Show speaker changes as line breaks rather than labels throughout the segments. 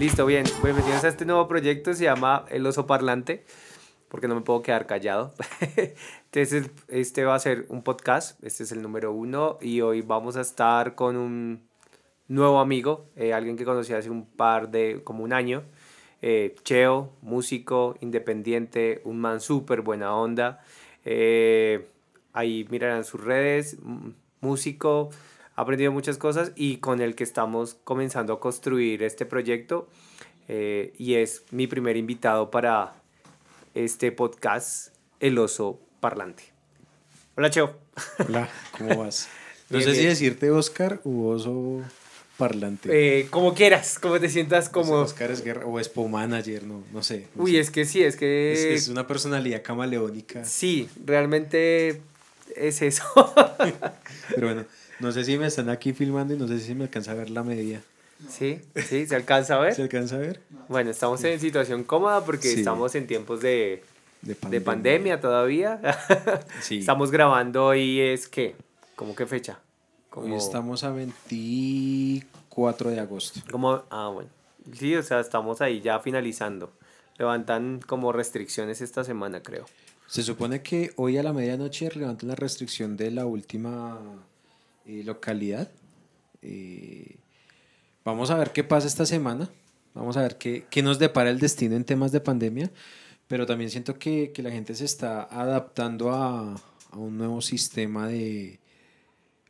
Listo, bien. Bienvenidos a este nuevo proyecto. Se llama El Oso Parlante, porque no me puedo quedar callado. Entonces, este va a ser un podcast. Este es el número uno. Y hoy vamos a estar con un nuevo amigo, eh, alguien que conocí hace un par de, como un año. Eh, Cheo, músico, independiente, un man súper buena onda. Eh, ahí mirarán sus redes, músico, aprendido muchas cosas y con el que estamos comenzando a construir este proyecto eh, y es mi primer invitado para este podcast, El Oso Parlante. Hola, Cheo.
Hola, ¿cómo vas? No sé si decirte Oscar u Oso Parlante.
Eh, como quieras, como te sientas como...
Oscar es guerra o es Manager, no, no sé.
Uy, es que sí, es que...
Es, una personalidad camaleónica.
Sí, realmente es eso.
Pero bueno, no sé si me están aquí filmando y no sé si me alcanza a ver la media.
Sí, sí, ¿se alcanza a ver?
¿Se alcanza a ver?
Bueno, estamos en situación cómoda porque estamos en tiempos de, de pandemia, todavía. sí. Estamos grabando y es que, ¿cómo qué fecha?
Hoy estamos a 24 de agosto.
Como, ah, bueno. Sí, o sea, estamos ahí ya finalizando. Levantan como restricciones esta semana, creo.
Se supone que hoy a la medianoche levantan la restricción de la última eh, localidad. Eh, vamos a ver qué pasa esta semana. Vamos a ver qué, qué, nos depara el destino en temas de pandemia. Pero también siento que, que la gente se está adaptando a, a, un nuevo sistema de.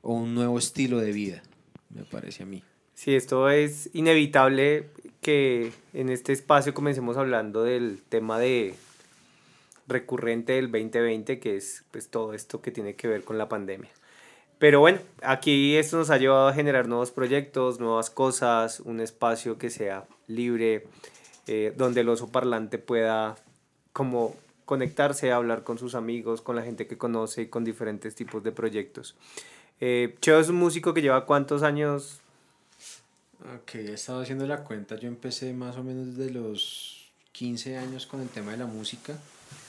o un nuevo estilo de vida, me parece a mí.
Sí, esto es inevitable que en este espacio comencemos hablando del tema de recurrente del 2020, que es pues todo esto que tiene que ver con la pandemia. Pero bueno, aquí esto nos ha llevado a generar nuevos proyectos, nuevas cosas, un espacio que sea libre, eh, donde el oso parlante pueda como conectarse, hablar con sus amigos, con la gente que conoce, con diferentes tipos de proyectos. Eh, Cheo es un músico que lleva cuántos años?
Ok, he estado haciendo la cuenta, yo empecé más o menos desde los 15 años con el tema de la música,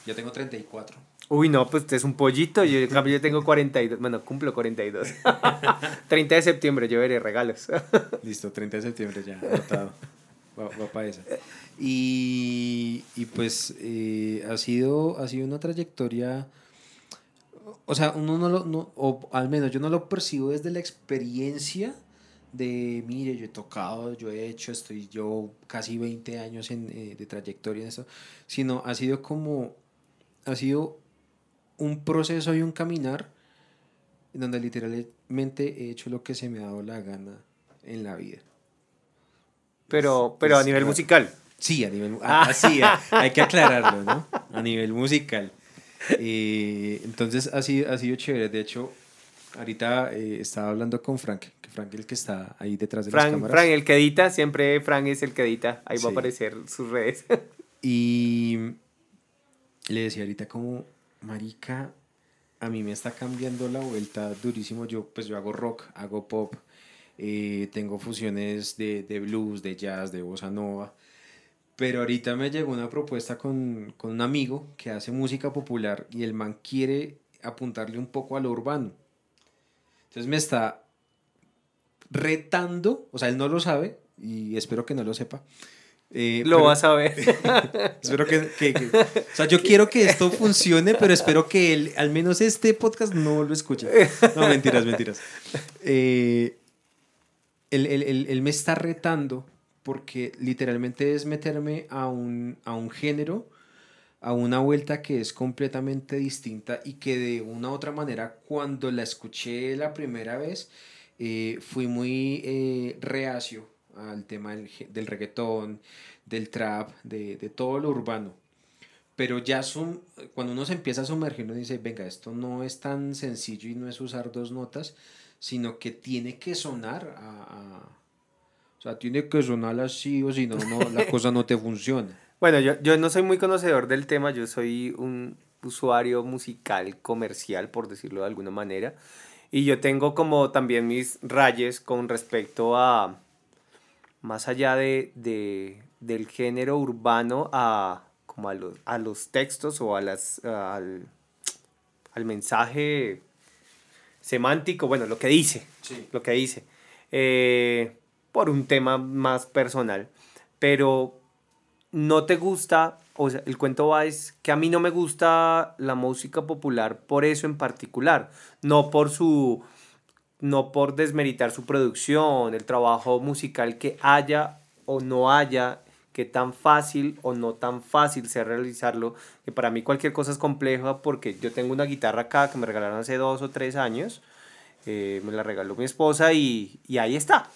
ya tengo 34.
Uy, no, pues es un pollito. Yo, yo tengo 42. Bueno, cumplo 42. 30 de septiembre yo veré regalos.
Listo, 30 de septiembre ya, anotado. Va, para esa. Y, y pues eh, ha, sido, ha sido una trayectoria. O sea, uno no lo. No, o al menos yo no lo percibo desde la experiencia de, mire, yo he tocado, yo he hecho, estoy yo casi 20 años en, eh, de trayectoria en eso, sino ha sido como, ha sido un proceso y un caminar en donde literalmente he hecho lo que se me ha dado la gana en la vida.
Pero, pero a nivel musical.
Sí, a nivel ah. ah sí, hay que aclararlo, ¿no? A nivel musical. Eh, entonces ha sido, ha sido chévere. De hecho, ahorita eh, estaba hablando con Frank, que Frank es el que está ahí detrás de
las
cámaras.
Frank, el que edita, siempre Frank es el que edita. Ahí va a aparecer sus redes.
y le decía ahorita como marica, a mí me está cambiando la vuelta durísimo. Yo, pues yo hago rock, hago pop, eh, tengo fusiones de, de, blues, de jazz, de bossa nova. Pero ahorita me llegó una propuesta con, con un amigo que hace música popular y el man quiere apuntarle un poco a lo urbano. Entonces me está retando, o sea, él no lo sabe y espero que no lo sepa,
eh, lo vas a ver.
espero que, O sea, yo quiero que esto funcione, pero espero que él, al menos este podcast no lo escuche. No, mentiras, mentiras. Eh, él, me está retando porque literalmente es meterme a un, a un género, a una vuelta que es completamente distinta y que de una u otra manera, cuando la escuché la primera vez, eh, fui muy reacio al tema del, del reggaetón, del trap, de, de, todo lo urbano. Pero ya son, cuando uno se empieza a sumergir, uno dice, venga, esto no es tan sencillo y no es usar dos notas, sino que tiene que sonar a, o sea, tiene que sonar así o si no, no la cosa no te funciona.
Bueno, yo, yo no soy muy conocedor del tema, yo soy un usuario musical comercial, por decirlo de alguna manera. Y yo tengo como también mis rayes con respecto a, más allá de, de, del género urbano a, como a, los, a los textos o a las, al, al, mensaje semántico, bueno, lo que dice, lo que dice, eh, por un tema más personal. pero no te gusta, o sea, el cuento va es que a mí no me gusta la música popular por eso en particular, no por su no por desmeritar su producción, el trabajo musical que haya o no haya, que tan fácil o no tan fácil sea realizarlo, que para mí cualquier cosa es compleja porque yo tengo una guitarra acá que me regalaron hace dos o tres años, eh, me la regaló mi esposa y, y ahí está,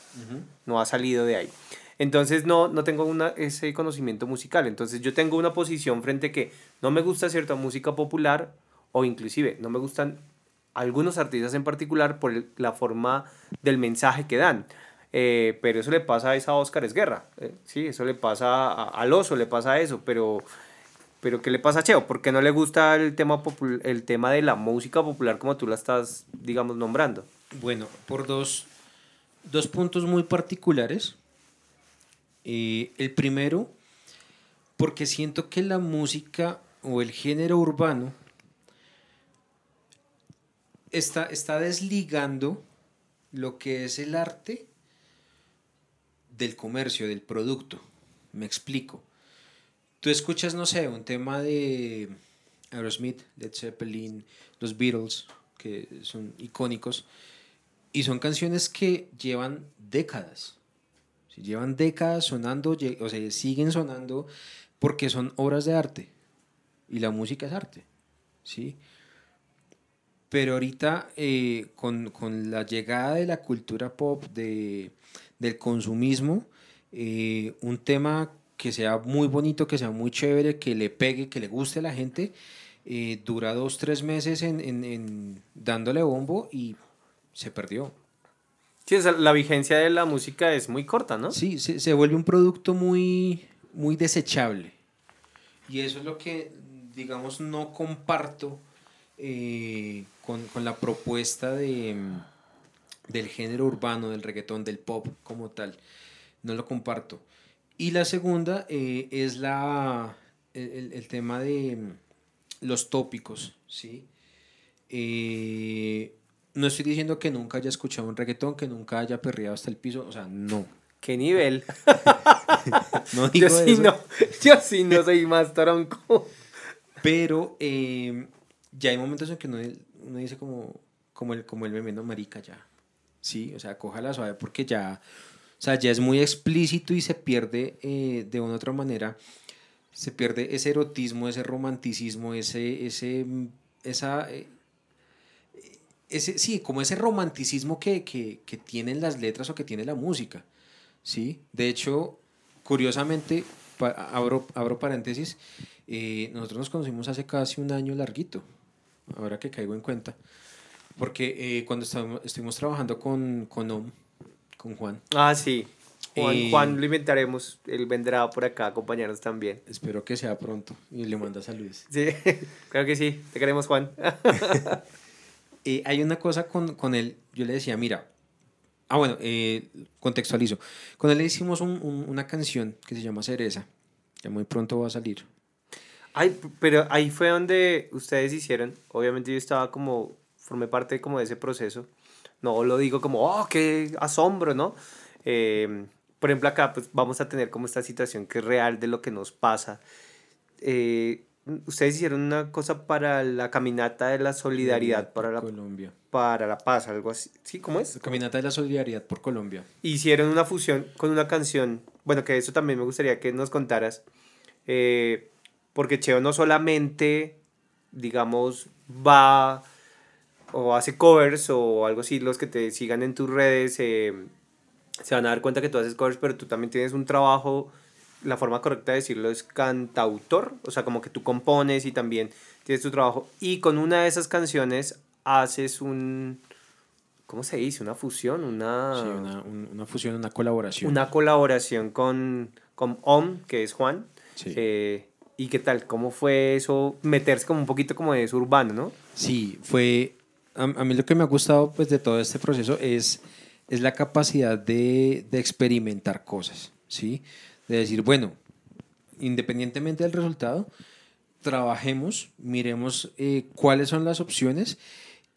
no ha salido de ahí. Entonces no, no tengo una, ese conocimiento musical. Entonces yo tengo una posición frente a que no me gusta cierta música popular o inclusive no me gustan algunos artistas en particular por la forma del mensaje que dan. Eh, pero eso le pasa a esa Oscar Esguerra, eh, sí, eso le pasa al oso, le pasa a eso, pero, pero ¿qué le pasa a Cheo? ¿Por qué no le gusta el tema, el tema de la música popular como tú la estás, digamos, nombrando?
Bueno, por dos, dos puntos muy particulares. Eh, el primero, porque siento que la música o el género urbano está, está desligando lo que es el arte del comercio, del producto. Me explico. Tú escuchas, no sé, un tema de Aerosmith, Led Zeppelin, los Beatles, que son icónicos, y son canciones que llevan décadas. Llevan décadas sonando, o sea, siguen sonando porque son obras de arte. Y la música es arte. ¿sí? Pero ahorita, eh, con, la llegada de la cultura pop, de, del consumismo, eh, un tema que sea muy bonito, que sea muy chévere, que le pegue, que le guste a la gente, eh, dura dos, tres meses en, en, dándole bombo y se perdió.
Sí, la vigencia de la música es muy corta, ¿no?
Sí, se, se, vuelve un producto muy, muy desechable. Y eso es lo que, digamos, no comparto eh, con, con, la propuesta de, del género urbano, del reggaetón, del pop como tal. No lo comparto. Y la segunda eh, es la, el, el, tema de los tópicos, ¿sí? Eh, no estoy diciendo que nunca haya escuchado un reggaetón, que nunca haya perreado hasta el piso, o sea, no.
¿Qué nivel? no digo yo sí no, yo sí no soy más tronco.
Pero eh, ya hay momentos en que uno, dice como, como, el, como el meme, no, marica, ya. Sí, o sea, cójala suave porque ya, o sea, ya es muy explícito y se pierde eh, de una u otra manera, se pierde ese erotismo, ese romanticismo, ese, ese, esa... Eh, ese, sí, como ese romanticismo que, que, que, tienen las letras o que tiene la música, ¿sí? De hecho, curiosamente, abro, abro paréntesis, eh, nosotros nos conocimos hace casi un año larguito, ahora que caigo en cuenta, porque eh, cuando estuvimos trabajando con, con OM, con Juan.
Ah, sí. Juan, eh, Juan lo inventaremos, él vendrá por acá a acompañarnos también.
Espero que sea pronto y le manda saludos.
Sí, claro que sí, te queremos Juan.
Eh, hay una cosa con, con, él, yo le decía, mira, ah, bueno, eh, contextualizo. Con él le hicimos un, una canción que se llama Cereza, que muy pronto va a salir.
Ay, pero ahí fue donde ustedes hicieron, obviamente yo estaba como, formé parte como de ese proceso, no lo digo como, oh, qué asombro, ¿no? Eh, por ejemplo, acá pues vamos a tener como esta situación que es real de lo que nos pasa. Eh, ustedes hicieron una cosa para la caminata de la solidaridad para la
Colombia.
Para la paz, algo así. ¿Sí? ¿Cómo es?
caminata de la solidaridad por Colombia.
Hicieron una fusión con una canción. Bueno, que eso también me gustaría que nos contaras. Eh, porque Cheo no solamente, digamos, va o hace covers o algo así, los que te sigan en tus redes eh, se van a dar cuenta que tú haces covers, pero tú también tienes un trabajo la forma correcta de decirlo es cantautor, o sea, como que tú compones y también tienes tu trabajo. Y con una de esas canciones haces un, ¿cómo se dice? Una fusión, una...
Sí, una, una fusión, una colaboración.
Una colaboración con, con Om, que es Juan. Sí. Eh, ¿Y qué tal? ¿Cómo fue eso? Meterse como un poquito como de eso urbano, ¿no?
Sí, fue... A, a, mí lo que me ha gustado pues de todo este proceso es, es la capacidad de, de experimentar cosas, ¿sí? de decir, bueno, independientemente del resultado, trabajemos, miremos eh, cuáles son las opciones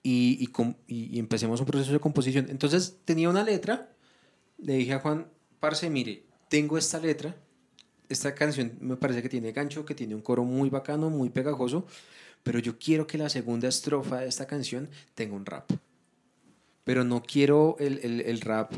y, y, empecemos un proceso de composición. Entonces tenía una letra, le dije a Juan, parce, mire, tengo esta letra, esta canción me parece que tiene gancho, que tiene un coro muy bacano, muy pegajoso, pero yo quiero que la segunda estrofa de esta canción tenga un rap. Pero no quiero el, el, el rap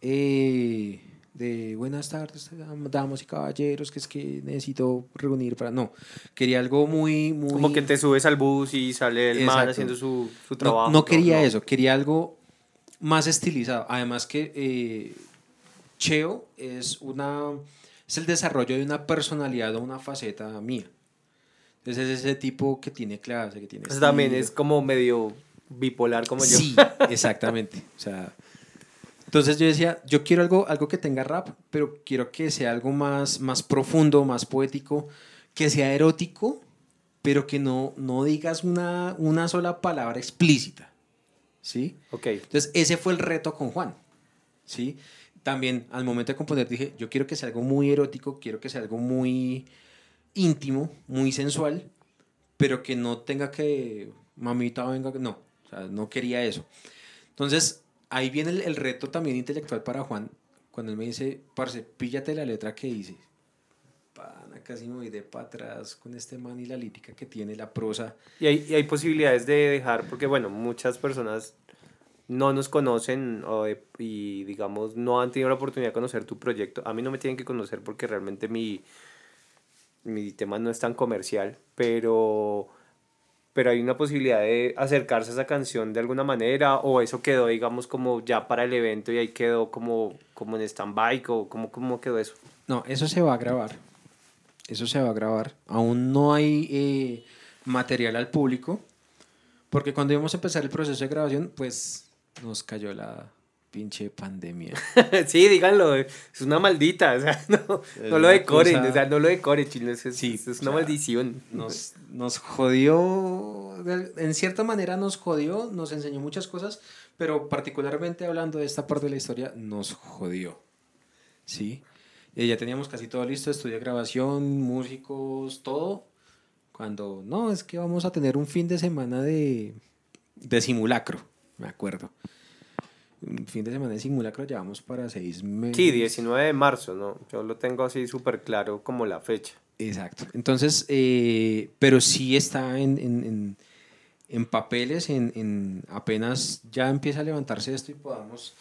eh, de buenas tardes, damas y caballeros, que es que necesito reunir para... No, quería algo muy... muy...
Como que te subes al bus y sale el man haciendo su, su trabajo.
No, no quería eso, quería algo más estilizado. Además que eh, Cheo es una es el desarrollo de una personalidad o una faceta mía. Entonces es ese tipo que tiene clase, que tiene...
Pues también es como medio bipolar como yo.
Sí, exactamente. O sea, entonces yo decía, yo quiero algo, algo que tenga rap, pero quiero que sea algo más, más profundo, más poético, que sea erótico, pero que no, no digas una, una sola palabra explícita. ¿Sí?
Ok.
Entonces ese fue el reto con Juan. ¿Sí? También al momento de componer dije, yo quiero que sea algo muy erótico, quiero que sea algo muy íntimo, muy sensual, pero que no tenga que, mamita, venga, no, o sea, no quería eso. Entonces, ahí viene el, reto también intelectual para Juan, cuando él me dice, parce, píllate la letra que dice. Pana, casi me voy de para atrás con este man y la lírica que tiene, la prosa.
Y hay, y hay posibilidades de dejar, porque bueno, muchas personas no nos conocen y digamos no han tenido la oportunidad de conocer tu proyecto. A mí no me tienen que conocer porque realmente mi, mi tema no es tan comercial, pero, pero hay una posibilidad de acercarse a esa canción de alguna manera o eso quedó digamos como ya para el evento y ahí quedó como, como en stand-by o como, ¿cómo quedó eso?
No, eso se va a grabar. Eso se va a grabar. Aún no hay eh, material al público porque cuando íbamos a empezar el proceso de grabación, pues nos cayó la pinche pandemia.
sí, díganlo, es una maldita, o sea, no, no lo decoren, o sea, no lo decoren, chiles, es, sí, es una maldición.
Nos, nos jodió, en cierta manera nos jodió, nos enseñó muchas cosas, pero particularmente hablando de esta parte de la historia, nos jodió, ¿sí? Eh, ya teníamos casi todo listo, estudio de grabación, músicos, todo, cuando, no, es que vamos a tener un fin de semana de, de simulacro me acuerdo. Un fin de semana de simulacro llevamos para seis meses.
Sí, 19 de marzo, ¿no? Yo lo tengo así súper claro como la fecha.
Exacto. Entonces, eh, pero sí está en, en, en, papeles, en, apenas ya empieza a levantarse esto y podamos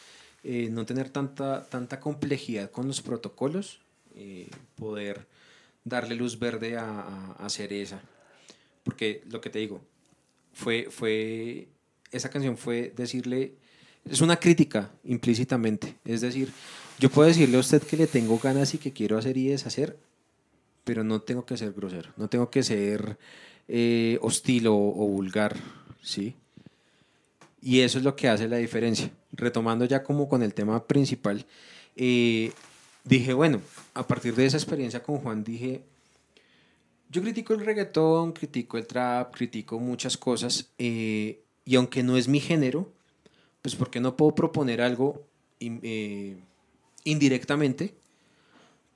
eh, no tener tanta, tanta complejidad con los protocolos, eh, poder darle luz verde a, a, a Cereza. Porque lo que te digo, fue, fue esa canción fue decirle, es una crítica implícitamente, es decir, yo puedo decirle a usted que le tengo ganas y que quiero hacer y deshacer, pero no tengo que ser grosero, no tengo que ser eh, hostil o, vulgar, ¿sí? Y eso es lo que hace la diferencia. Retomando ya como con el tema principal, eh, dije, bueno, a partir de esa experiencia con Juan, dije, yo critico el reggaetón, critico el trap, critico muchas cosas, eh, y aunque no es mi género, pues porque no puedo proponer algo eh, indirectamente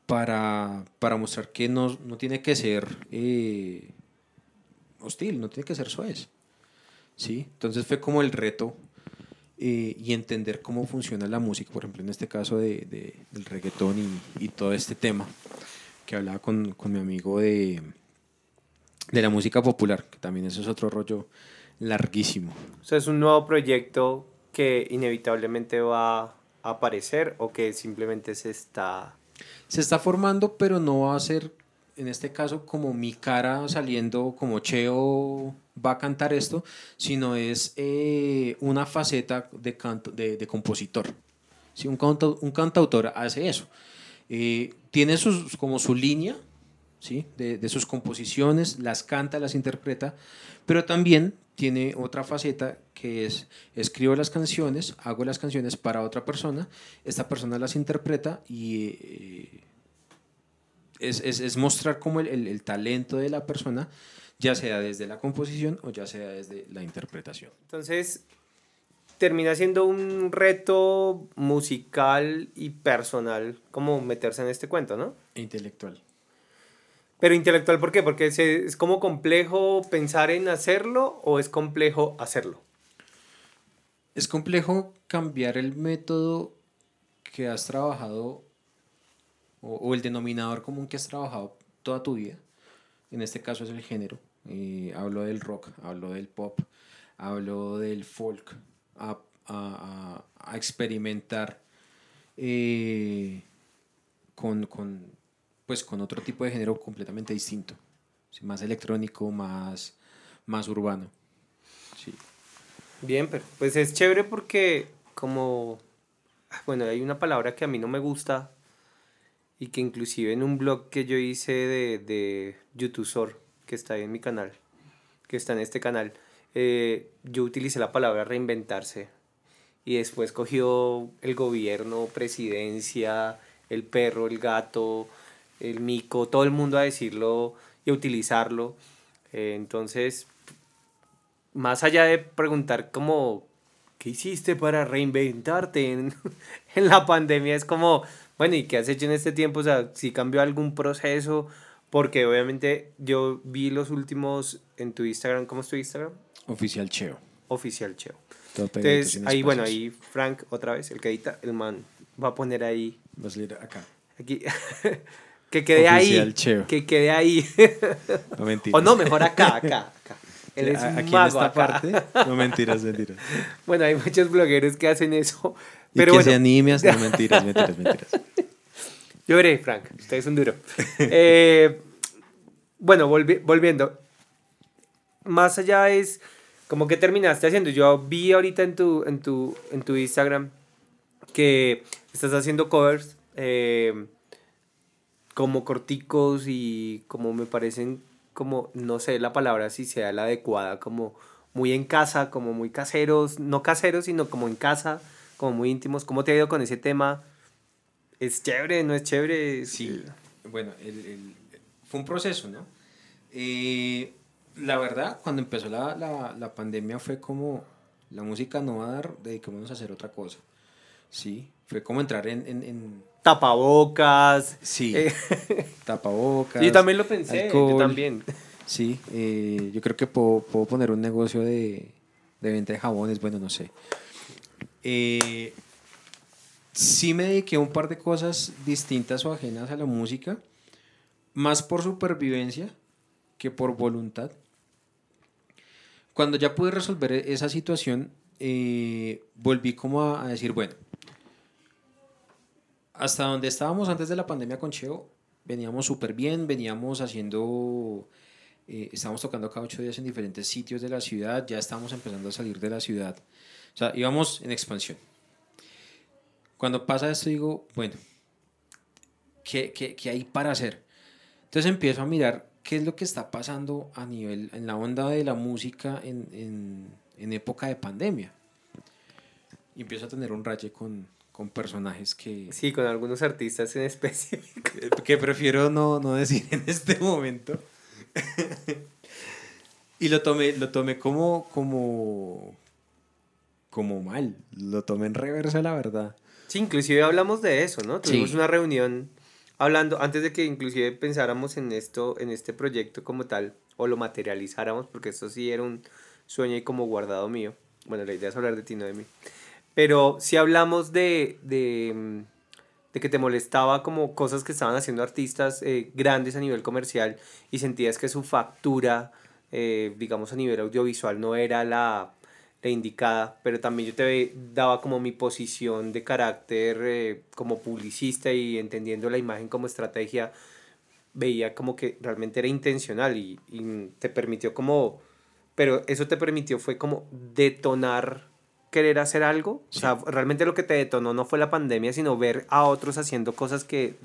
para, para, mostrar que no, no tiene que ser eh, hostil, no tiene que ser suave. ¿sí? Entonces fue como el reto eh, y entender cómo funciona la música, por ejemplo, en este caso de, de, del reggaetón y, y, todo este tema que hablaba con, con mi amigo de, de la música popular, que también eso es otro rollo larguísimo.
O sea, es un nuevo proyecto que inevitablemente va a aparecer o que simplemente se está...
Se está formando, pero no va a ser, en este caso, como mi cara saliendo, como Cheo va a cantar esto, sino es eh, una faceta de, canto, de, de compositor. Si un, un cantautor hace eso. Eh, tiene sus, como su línea ¿sí? de, de sus composiciones, las canta, las interpreta, pero también tiene otra faceta que es escribo las canciones, hago las canciones para otra persona, esta persona las interpreta y eh, es, es, es, mostrar como el, el, el, talento de la persona, ya sea desde la composición o ya sea desde la interpretación.
Entonces, termina siendo un reto musical y personal como meterse en este cuento, ¿no?
E intelectual.
Pero intelectual, ¿por qué? Porque es como complejo pensar en hacerlo o es complejo hacerlo.
Es complejo cambiar el método que has trabajado o, el denominador común que has trabajado toda tu vida, en este caso es el género. Eh, hablo del rock, hablo del pop, hablo del folk, a, experimentar eh, con, pues, con otro tipo de género completamente distinto, más electrónico, más, más urbano. Sí.
Bien, pero pues es chévere porque como, bueno, hay una palabra que a mí no me gusta y que inclusive en un blog que yo hice de, de YouTube que está ahí en mi canal, que está en este canal, eh, yo utilicé la palabra reinventarse y después cogió el gobierno, presidencia, el perro, el gato, el mico, todo el mundo a decirlo y a utilizarlo. Eh, entonces, más allá de preguntar como, ¿qué hiciste para reinventarte en, la pandemia? Es como, bueno, ¿y qué has hecho en este tiempo? O sea, si cambió algún proceso, porque obviamente yo vi los últimos en tu Instagram, ¿cómo es tu Instagram?
Oficial Cheo.
Oficial Cheo. Entonces, ahí, bueno, ahí Frank, otra vez, el que edita, el man va a poner ahí.
Vas a leer acá.
Aquí. que quede Oficial ahí. Cheo. Que quede ahí. No O no, mejor acá, acá, acá. Él es un Aquí en esta parte.
No mentiras, mentiras.
bueno, hay muchos blogueros que hacen eso.
Pero y que se anime No mentiras, mentiras, mentiras.
Yo veré, Frank. Usted es un duro. Eh, bueno, volviendo. Más allá es como que terminaste haciendo. Yo vi ahorita en tu, en tu, en tu Instagram que estás haciendo covers eh, como corticos y como me parecen como, no sé la palabra si sea la adecuada, como muy en casa, como muy caseros, no caseros, sino como en casa, como muy íntimos. ¿Cómo te ha ido con ese tema? ¿Es chévere? ¿No es chévere?
Sí, bueno, el, fue un proceso, ¿no? Eh, la verdad, cuando empezó la, la, la, pandemia fue como, la música no va a dar, dediquémonos a hacer otra cosa. Sí, fue como entrar en... en, en...
Tapabocas.
Sí, eh, tapabocas.
Yo también lo pensé, yo también.
Sí, eh, yo creo que puedo, puedo, poner un negocio de, de venta de jabones, bueno, no sé. Eh, sí me dediqué a un par de cosas distintas o ajenas a la música, más por supervivencia que por voluntad. Cuando ya pude resolver e-, esa situación, eh, volví como a, decir, bueno, hasta donde estábamos antes de la pandemia con Cheo, veníamos súper bien, veníamos haciendo, eh, estábamos tocando cada ocho días en diferentes sitios de la ciudad, ya estábamos empezando a salir de la ciudad, o sea, íbamos en expansión. Cuando pasa esto digo, bueno, ¿qué, qué, qué hay para hacer? Entonces empiezo a mirar qué es lo que está pasando a nivel, en la onda de la música en, en, en época de pandemia. Y empiezo a tener un raye con, con personajes que...
Sí, con algunos artistas en específico.
Que, prefiero no, no, decir en este momento. y lo tomé, lo tomé como, como, como mal. Lo tomé en reversa, la verdad.
Sí, inclusive hablamos de eso, ¿no? Tuvimos una reunión hablando, antes de que inclusive pensáramos en esto, en este proyecto como tal, o lo materializáramos, porque esto sí era un sueño y como guardado mío. Bueno, la idea es hablar de ti, no de mí. Pero si hablamos de, de, mm, de, que te molestaba como cosas que estaban haciendo artistas eh, grandes a nivel comercial y sentías que su factura, eh, digamos a nivel audiovisual, no era la, indicada, pero también yo te daba como mi posición de carácter eh, como publicista y entendiendo la imagen como estrategia, veía como que realmente era intencional y, y te permitió como, pero eso te permitió fue como detonar querer hacer algo, o sea, realmente lo que te detonó no fue la pandemia, sino ver a otros haciendo cosas que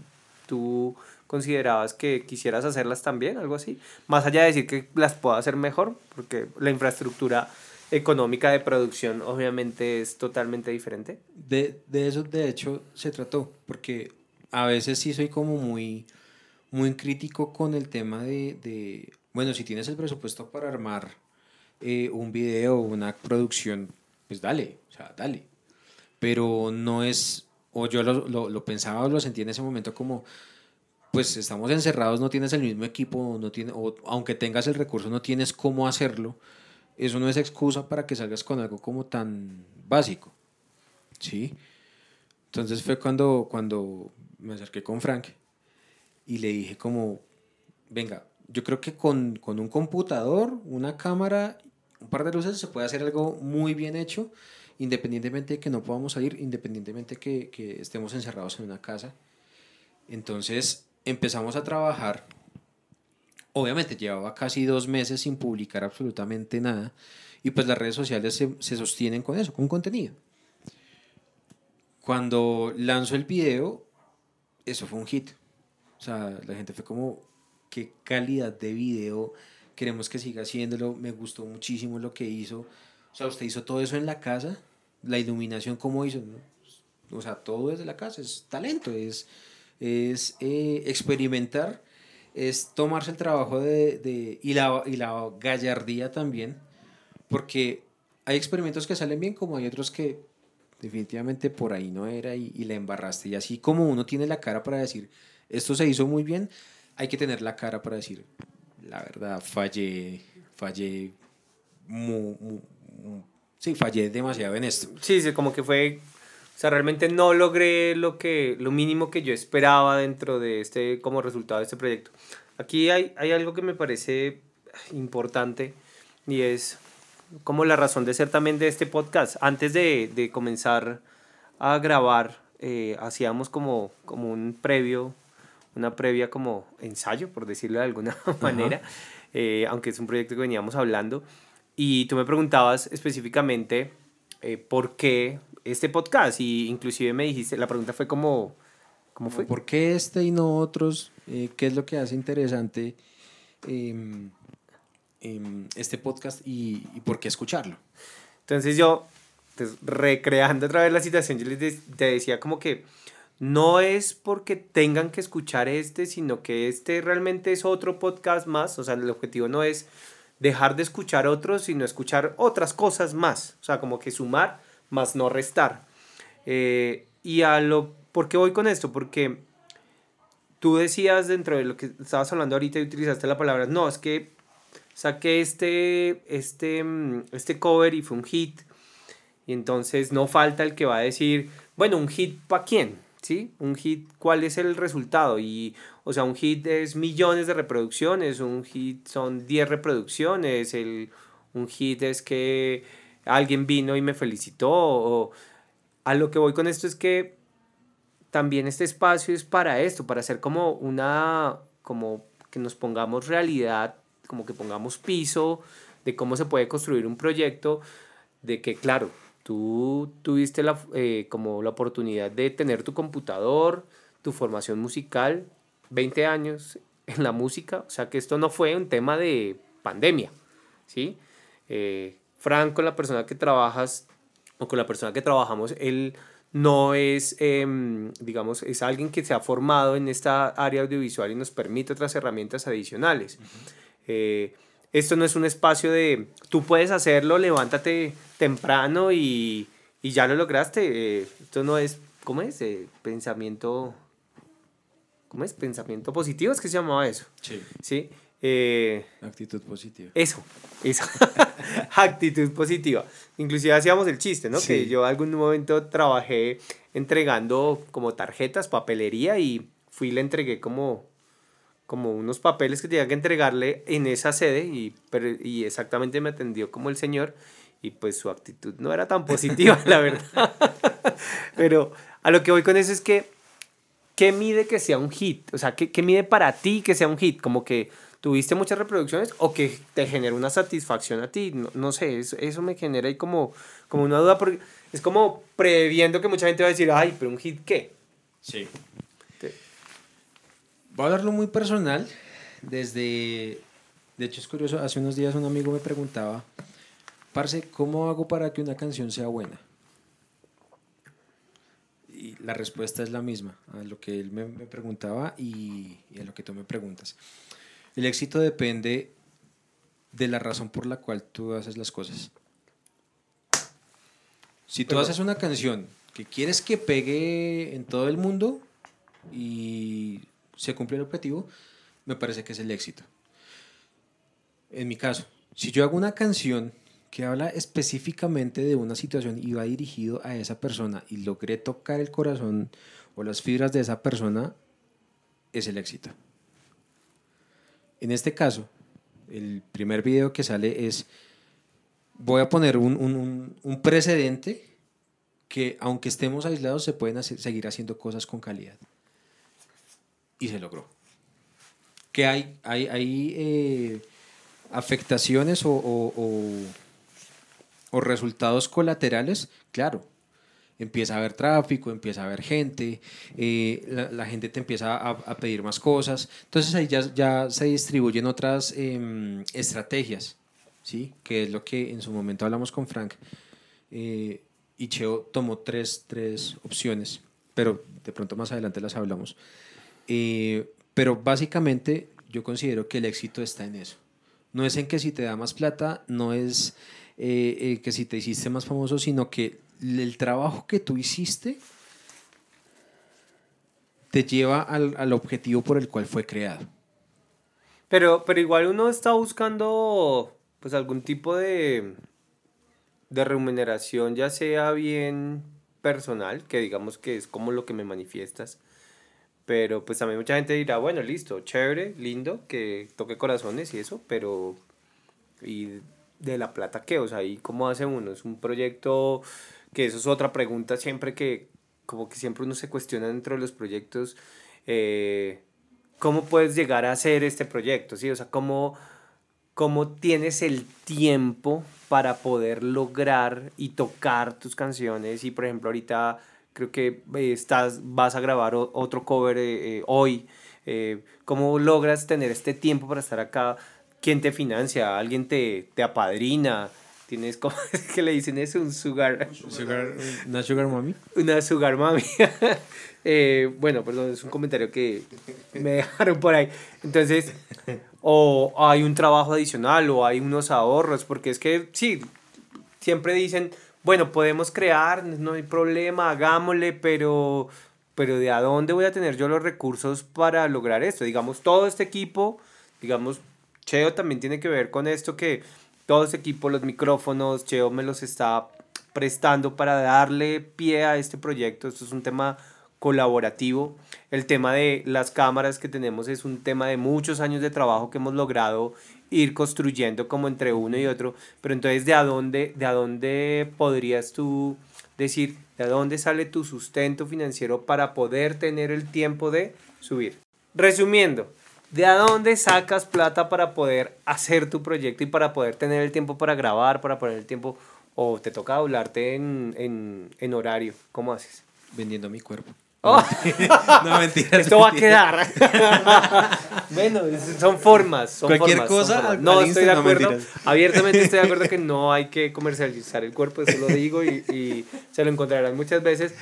tú considerabas que quisieras hacerlas también, algo así. Más allá de decir que las puedo hacer mejor, porque la infraestructura económica de producción obviamente es totalmente diferente.
De, de eso de hecho se trató, porque a veces sí soy como muy, muy crítico con el tema de, de bueno, si tienes el presupuesto para armar eh, un video una producción, pues dale, o sea, dale. Pero no es, o yo lo, lo, pensaba o lo sentí en ese momento como, pues estamos encerrados, no tienes el mismo equipo, no tiene, o aunque tengas el recurso, no tienes cómo hacerlo eso no es excusa para que salgas con algo como tan básico. ¿Sí? Entonces fue cuando, cuando me acerqué con Frank y le dije como, venga, yo creo que con, con un computador, una cámara, un par de luces se puede hacer algo muy bien hecho, independientemente de que no podamos salir, independientemente que, que estemos encerrados en una casa. Entonces empezamos a trabajar. Obviamente llevaba casi dos meses sin publicar absolutamente nada. Y pues las redes sociales se, se sostienen con eso, con contenido. Cuando lanzó el video, eso fue un hit. O sea, la gente fue como, qué calidad de video, queremos que siga haciéndolo, me gustó muchísimo lo que hizo. O sea, usted hizo todo eso en la casa, la iluminación, ¿cómo hizo? O sea, todo desde la casa, es talento, es, es eh, experimentar, es tomarse el trabajo de, de, y, la, y la gallardía también, porque hay experimentos que salen bien como hay otros que definitivamente por ahí no era y, y la embarraste. Y así como uno tiene la cara para decir, esto se hizo muy bien, hay que tener la cara para decir, la verdad, fallé, fallé, mu, mu, mu, sí, fallé demasiado en esto.
Sí, sí, como que fue, o sea, realmente no logré lo, que, lo mínimo que yo esperaba dentro de este, como resultado de este proyecto. Aquí hay, hay algo que me parece importante y es como la razón de ser también de este podcast. Antes de, de comenzar a grabar, eh, hacíamos como, como un previo una previa como ensayo, por decirlo de alguna manera, eh, aunque es un proyecto que veníamos hablando. Y tú me preguntabas específicamente eh, por qué este podcast y inclusive me dijiste, la pregunta fue como, ¿cómo fue?
¿Por qué este y no otros? Eh, ¿Qué es lo que hace interesante eh, este podcast y, y, por qué escucharlo?
Entonces yo, pues, recreando otra vez la situación, yo les de te decía como que no es porque tengan que escuchar este, sino que este realmente es otro podcast más. O sea, el objetivo no es dejar de escuchar otros, sino escuchar otras cosas más. O sea, como que sumar más no restar. Eh, y a lo... ¿Por qué voy con esto? Porque tú decías dentro de lo que estabas hablando ahorita y utilizaste la palabra, no, es que saqué este, este, mm, este cover y fue un hit. Y entonces no falta el que va a decir, bueno, un hit para quién? ¿Sí? Un hit, ¿cuál es el resultado? Y, o sea, un hit es millones de reproducciones, un hit son 10 reproducciones, el, un hit es que alguien vino y me felicitó. O, a lo que voy con esto es que también este espacio es para esto, para hacer como una, como que nos pongamos realidad, como que pongamos piso de cómo se puede construir un proyecto, de que, claro, Tú tuviste la, eh, como la oportunidad de tener tu computador, tu formación musical, 20 años en la música, o sea que esto no fue un tema de pandemia, ¿sí? Eh, Franco, la persona que trabajas, o con la persona que trabajamos, él no es, eh, digamos, es alguien que se ha formado en esta área audiovisual y nos permite otras herramientas adicionales. Uh -huh. eh, esto no es un espacio de tú puedes hacerlo, levántate temprano y, y ya lo lograste. Eh, esto no es, ¿cómo es? Eh, pensamiento, ¿cómo es? Pensamiento positivo, es que se llamaba eso.
Sí.
Sí. Eh,
Actitud positiva.
Eso, eso. Actitud positiva. Inclusive hacíamos el chiste, ¿no? Sí. Que yo algún momento trabajé entregando como tarjetas, papelería y fui y le entregué como como unos papeles que tenía que entregarle en esa sede y, y exactamente me atendió como el señor y pues su actitud no era tan positiva, la verdad. pero a lo que voy con eso es que, ¿qué mide que sea un hit? O sea, ¿qué, ¿qué mide para ti que sea un hit? Como que tuviste muchas reproducciones o que te genera una satisfacción a ti. No, no sé, eso, eso me genera ahí como, como una duda porque es como previendo que mucha gente va a decir, ay, pero un hit qué.
Sí. Voy a hablarlo muy personal. Desde. De hecho, es curioso. Hace unos días un amigo me preguntaba, Parce, ¿cómo hago para que una canción sea buena? Y la respuesta es la misma a lo que él me, me preguntaba y, y, a lo que tú me preguntas. El éxito depende de la razón por la cual tú haces las cosas. Si tú Pero, haces una canción que quieres que pegue en todo el mundo y se cumple el objetivo, me parece que es el éxito. En mi caso, si yo hago una canción que habla específicamente de una situación y va dirigido a esa persona y logré tocar el corazón o las fibras de esa persona, es el éxito. En este caso, el primer video que sale es, voy a poner un, precedente que aunque estemos aislados se pueden seguir haciendo cosas con calidad. Y se logró. Que hay, hay, hay eh, afectaciones o, o resultados colaterales, claro, empieza a haber tráfico, empieza a haber gente, eh, la, gente te empieza a, pedir más cosas. Entonces ahí ya, ya se distribuyen otras em, estrategias, ¿sí? que es lo que en su momento hablamos con Frank. Eh, y Cheo tomó tres, tres, opciones, pero de pronto más adelante las hablamos. Eh, pero básicamente yo considero que el éxito está en eso. No es en que si te da más plata, no es que si te hiciste más famoso, sino que el trabajo que tú hiciste te lleva al, objetivo por el cual fue creado.
Pero, pero igual uno está buscando pues algún tipo de, de remuneración, ya sea bien personal, que digamos que es como lo que me manifiestas. Pero pues también mucha gente dirá, bueno, listo, chévere, lindo, que toque corazones y eso, pero ¿y de la plata qué? O sea, ¿y cómo hace uno? Es un proyecto que eso es otra pregunta siempre que, como que siempre uno se cuestiona dentro de los proyectos, eh, ¿cómo puedes llegar a hacer este proyecto? ¿sí? O sea, ¿cómo, ¿cómo tienes el tiempo para poder lograr y tocar tus canciones? Y por ejemplo, ahorita creo que eh, estás, vas a grabar otro cover eh, hoy. ¿Cómo logras tener este tiempo para estar acá? ¿Quién te financia? ¿Alguien te, te apadrina? Tienes como que le dicen eso, un sugar.
¿Una sugar mommy?
Una sugar. Eh, bueno, perdón, es un comentario que me dejaron por ahí. Entonces, o hay un trabajo adicional o hay unos ahorros, porque es que sí, siempre dicen, bueno, podemos crear, no hay problema, hagámosle, pero, pero ¿de a dónde voy a tener yo los recursos para lograr esto? Digamos, todo este equipo, digamos, Cheo también tiene que ver con esto que todo ese equipo, los micrófonos, Cheo me los está prestando para darle pie a este proyecto. Esto es un tema colaborativo. El tema de las cámaras que tenemos es un tema de muchos años de trabajo que hemos logrado ir construyendo como entre uno y otro. Pero entonces, ¿de a dónde, de a dónde podrías tú decir, de dónde sale tu sustento financiero para poder tener el tiempo de subir? Resumiendo, ¿De dónde sacas plata para poder hacer tu proyecto y para poder tener el tiempo para grabar, para poner el tiempo? ¿O te toca hablarte en, horario? ¿Cómo haces?
Vendiendo mi cuerpo.
Oh. No, mentiras. Esto va a quedar. bueno, son formas. Son
Cualquier cosa.
No estoy de acuerdo. Abiertamente estoy de acuerdo que no hay que comercializar el cuerpo, eso lo digo y, y se lo encontrarán muchas veces.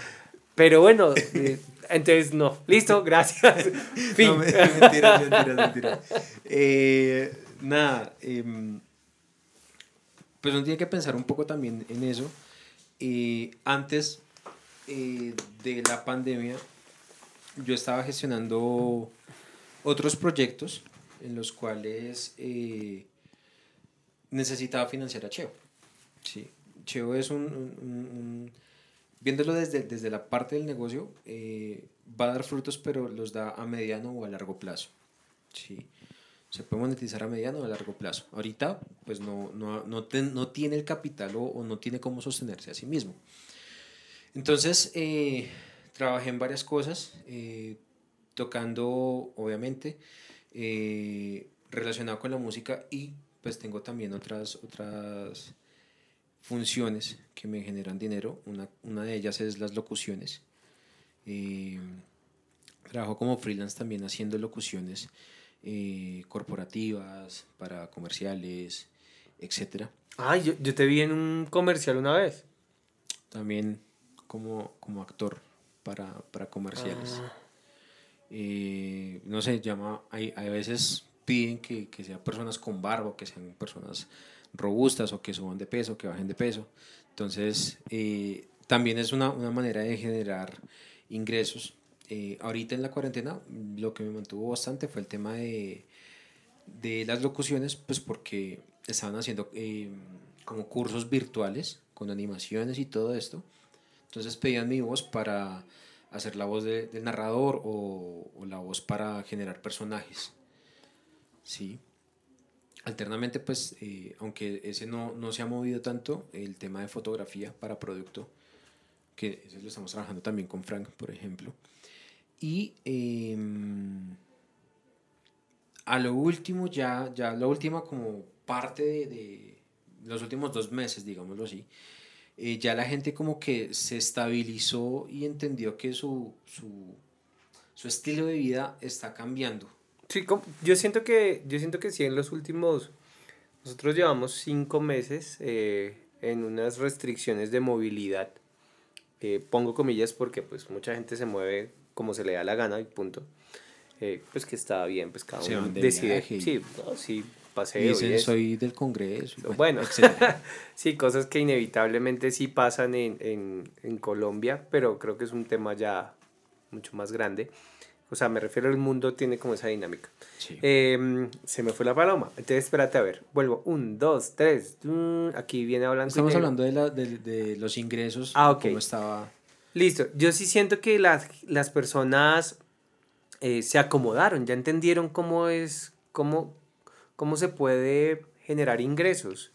Pero bueno, eh, entonces, no. Listo, gracias. fin. No, mentira,
mentira, mentira. Eh, nada. Em, pues uno tiene que pensar un poco también en eso. Eh, antes eh, de la pandemia, yo estaba gestionando otros proyectos en los cuales necesitaba financiar a Cheo. Sí. Cheo es un viéndolo desde, desde la parte del negocio, eh, va a dar frutos, pero los da a mediano o a largo plazo. Sí. Se puede monetizar a mediano o a largo plazo. Ahorita, pues no, no, no, no tiene el capital o, no tiene cómo sostenerse a sí mismo. Entonces, eh, trabajé en varias cosas, eh, tocando, obviamente, relacionado con la música y pues tengo también otras, otras funciones que me generan dinero. Una, una de ellas es las locuciones. Eh, trabajo como freelance también haciendo locuciones eh, corporativas, para comerciales, etc.
Ay, yo, yo, te vi en un comercial una vez.
También como, como actor para, para comerciales. Ah. Eh, no sé, llama, hay, hay veces piden que, que sean personas con barba, que sean personas robustas o que suban de peso, que bajen de peso. Entonces, eh, también es una, una, manera de generar ingresos. Eh, ahorita en la cuarentena lo que me mantuvo bastante fue el tema de, de las locuciones, pues porque estaban haciendo eh, como cursos virtuales con animaciones y todo esto. Entonces pedían mi voz para, hacer la voz de- del narrador o, o la voz para generar personajes. Sí. Alternamente, pues, eh, aunque ese no, no se ha movido tanto, el tema de fotografía para producto, que eso lo estamos trabajando también con Frank, por ejemplo. Y em, a lo último, ya, ya la última como parte de, de los últimos dos meses, digámoslo así, eh, ya la gente como que se estabilizó y entendió que su, su, su estilo de vida está cambiando.
Sí, yo siento que, yo siento que sí, en los últimos, nosotros llevamos cinco meses eh, en unas restricciones de movilidad. Eh, pongo comillas porque pues mucha gente se mueve como se le da la gana y punto. Eh, pues que está bien, pues cada uno decide. Sí, no, sí, paseo.
Y
y
dicen,
eso.
soy del Congreso. y
Bueno,
etcétera.
sí, cosas que inevitablemente sí pasan en, en, en Colombia, pero creo que es un tema ya mucho más grande. O sea, me refiero al mundo, tiene como esa dinámica.
Sí.
Em, se me fue la paloma. Entonces, espérate a ver. Vuelvo. Un, dos, tres. mm, Aquí viene hablando.
Estamos hablando de, la, de, de los ingresos,
Ah, ok.
cómo estaba...
Listo. Yo sí siento que las, las personas eh, se acomodaron, ya entendieron cómo es, cómo, cómo se puede generar ingresos.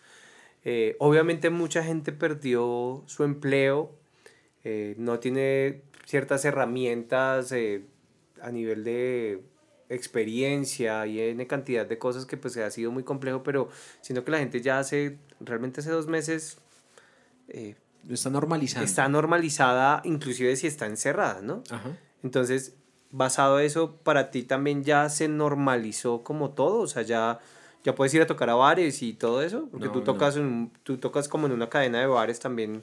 Eh, obviamente mucha gente perdió su empleo, eh, no tiene ciertas herramientas eh, a nivel de experiencia y en cantidad de cosas que pues ha sido muy complejo, pero siento que la gente ya hace, realmente hace dos meses eh,
está normalizando.
está normalizada, inclusive si está encerrada, ¿no?
Ajá.
Entonces, basado en eso, para ti también ya se normalizó como todo, o sea, ya, ya puedes ir a tocar a bares y todo eso, porque
No,
tú
no.
tocas en un- tú tocas como en una cadena de bares también.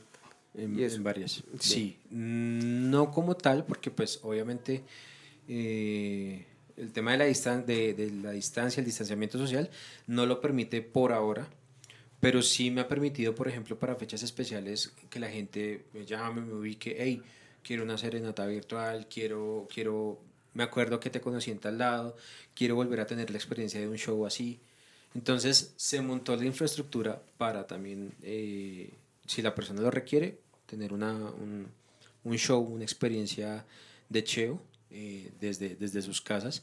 En,
Y eso.
en varias. Sí. Mm, No como tal, porque pues obviamente eh, el tema de la, distan de, de la distancia, el distanciamiento social, no lo permite por ahora. Pero sí me ha permitido, por ejemplo, para fechas especiales, que la gente me llame, me ubique, hey, quiero una serenata virtual, quiero, quiero, me acuerdo que te conocí en tal lado, quiero volver a tener la experiencia de un show así. Entonces se montó la infraestructura para también, eh, si la persona lo requiere, tener una, un, un show, una experiencia de cheo eh, desde, desde sus casas,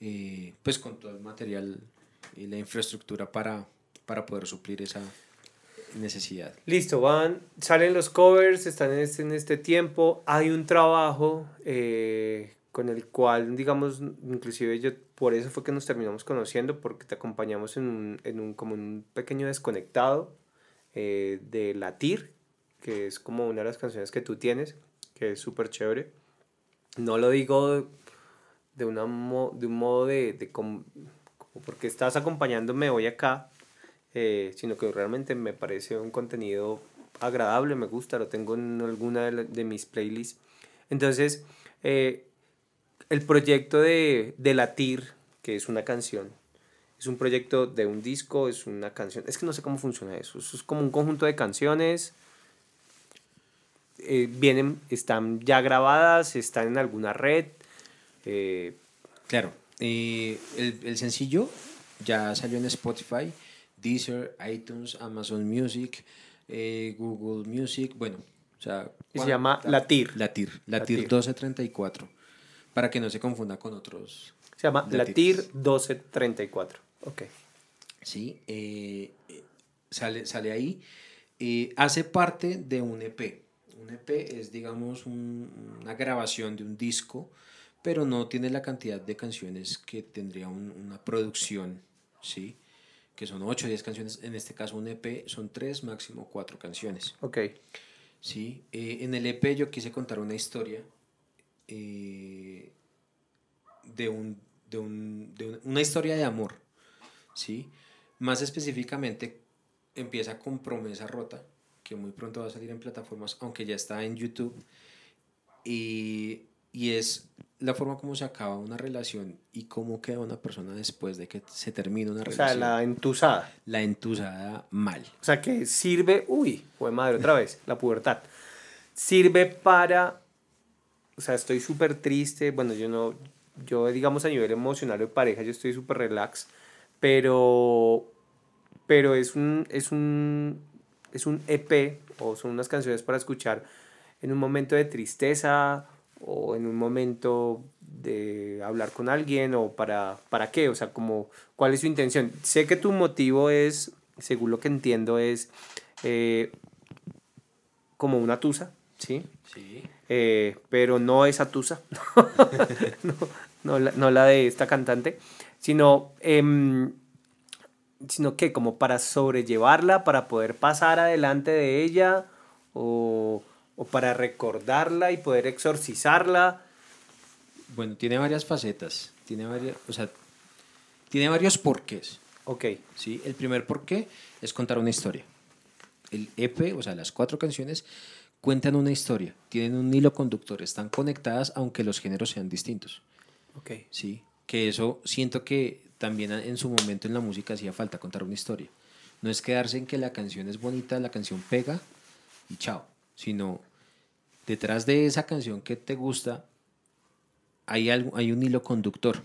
eh, pues con todo el material y la infraestructura para, para poder suplir esa necesidad.
Listo, van, salen los covers, están en este, en este tiempo, hay un trabajo eh, con el cual, digamos, inclusive yo, por eso fue que nos terminamos conociendo, porque te acompañamos en un, en un como un pequeño desconectado eh, de Latir, que es como una de las canciones que tú tienes, que es súper chévere. No lo digo de, una mo- de un modo de, de com- como porque estás acompañándome hoy acá, eh, sino que realmente me parece un contenido agradable, me gusta, lo tengo en alguna de, la- de mis playlists. Entonces, eh, el proyecto de, de Latir, que es una canción, es un proyecto de un disco, es una canción, es que no sé cómo funciona eso, eso es como un conjunto de canciones, eh, vienen, están ya grabadas, están en alguna red, eh,
Claro, eh, el, el sencillo ya salió en Spotify, Deezer, iTunes, Amazon Music, Google Music, bueno, o sea...
se llama Latir.
Latir, Latir
Latir.
1234, para que no se confunda con otros.
Se llama
Latir.
Latir 1234. Ok.
Sí, eh, eh, sale, sale ahí. Eh, hace parte de un EP. Un EP es, digamos, un- una grabación de un disco, pero no tiene la cantidad de canciones que tendría un- una producción, ¿sí? Que son 8 o 10 canciones. En este caso, un EP son 3, máximo 4 canciones.
Ok.
¿sí? Eh, en el EP yo quise contar una historia eh, de, un, de, un- de un- una historia de amor, ¿sí? Más específicamente empieza con Promesa Rota, que muy pronto va a salir en plataformas, aunque ya está en YouTube, y, y es la forma como se acaba una relación y cómo queda una persona después de que se termina una
O
relación.
sea, la entusada.
la entusada mal.
O sea, que sirve, uy, fue madre, otra vez, la pubertad. Sirve para, o sea, estoy súper triste, bueno, yo no, yo digamos a nivel emocional de pareja, yo estoy súper relax, pero, pero es un, es un, es un EP, o son unas canciones para escuchar en un momento de tristeza, o en un momento de hablar con alguien o para, para qué, o sea, como, ¿cuál es su intención? Sé que tu motivo es, según lo que entiendo, es eh, como una tusa, ¿sí?
Sí.
Eh, pero no esa tusa, no, no, la, no, la, de esta cantante, sino, eh, sino que como para sobrellevarla, para poder pasar adelante de ella o, o para recordarla y poder exorcizarla.
Bueno, tiene varias facetas, tiene varias, o sea, tiene varios porqués.
Ok.
¿sí? El primer porqué es contar una historia. El EP, o sea, las cuatro canciones, cuentan una historia, tienen un hilo conductor, están conectadas aunque los géneros sean distintos.
Ok.
Sí, que eso siento que también en su momento en la música hacía falta contar una historia. No es quedarse en que la canción es bonita, la canción pega y chao, sino detrás de esa canción que te gusta hay, algo, hay un hilo conductor.